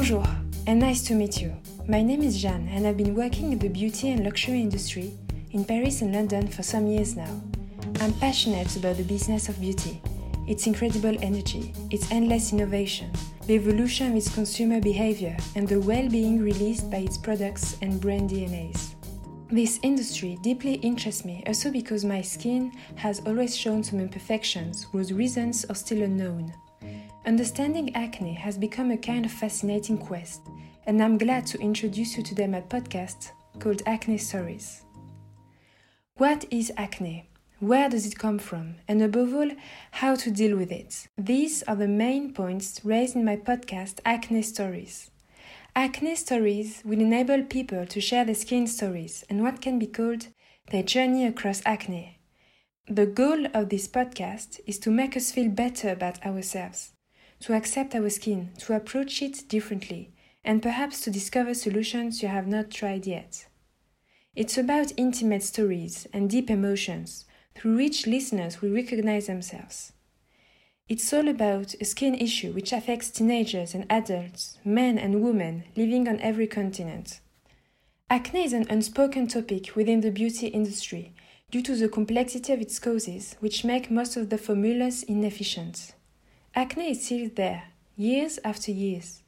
Bonjour, and nice to meet you. My name is Jeanne, and I've been working in the beauty and luxury industry in Paris and London for some years now. I'm passionate about the business of beauty, its incredible energy, its endless innovation, the evolution of its consumer behavior, and the well being released by its products and brand DNAs. This industry deeply interests me also because my skin has always shown some imperfections whose reasons are still unknown. Understanding acne has become a kind of fascinating quest, and I'm glad to introduce you to them at podcast called Acne Stories. What is acne? Where does it come from? And above all, how to deal with it? These are the main points raised in my podcast Acne Stories. Acne Stories will enable people to share their skin stories and what can be called their journey across acne. The goal of this podcast is to make us feel better about ourselves, to accept our skin, to approach it differently, and perhaps to discover solutions you have not tried yet. It's about intimate stories and deep emotions through which listeners will recognize themselves. It's all about a skin issue which affects teenagers and adults, men and women living on every continent. Acne is an unspoken topic within the beauty industry due to the complexity of its causes, which make most of the formulas inefficient. Acne is still there, years after years,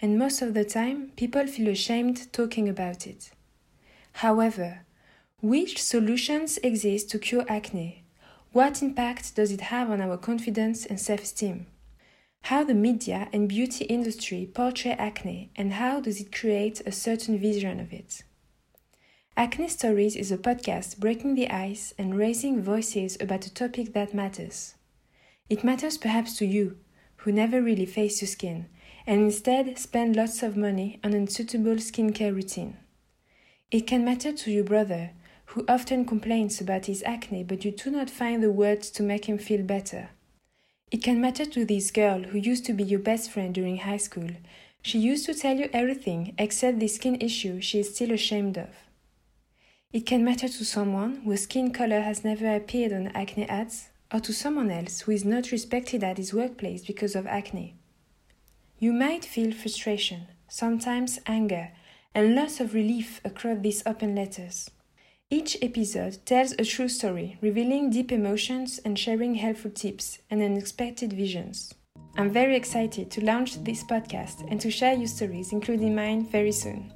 and most of the time people feel ashamed talking about it. However, which solutions exist to cure acne? What impact does it have on our confidence and self esteem? How the media and beauty industry portray acne and how does it create a certain vision of it? Acne Stories is a podcast breaking the ice and raising voices about a topic that matters. It matters perhaps to you, who never really face your skin, and instead spend lots of money on unsuitable skincare routine. It can matter to your brother, who often complains about his acne, but you do not find the words to make him feel better. It can matter to this girl who used to be your best friend during high school. She used to tell you everything except the skin issue she is still ashamed of. It can matter to someone whose skin color has never appeared on acne ads, or to someone else who is not respected at his workplace because of acne. You might feel frustration, sometimes anger, and loss of relief across these open letters. Each episode tells a true story, revealing deep emotions and sharing helpful tips and unexpected visions. I'm very excited to launch this podcast and to share your stories, including mine, very soon.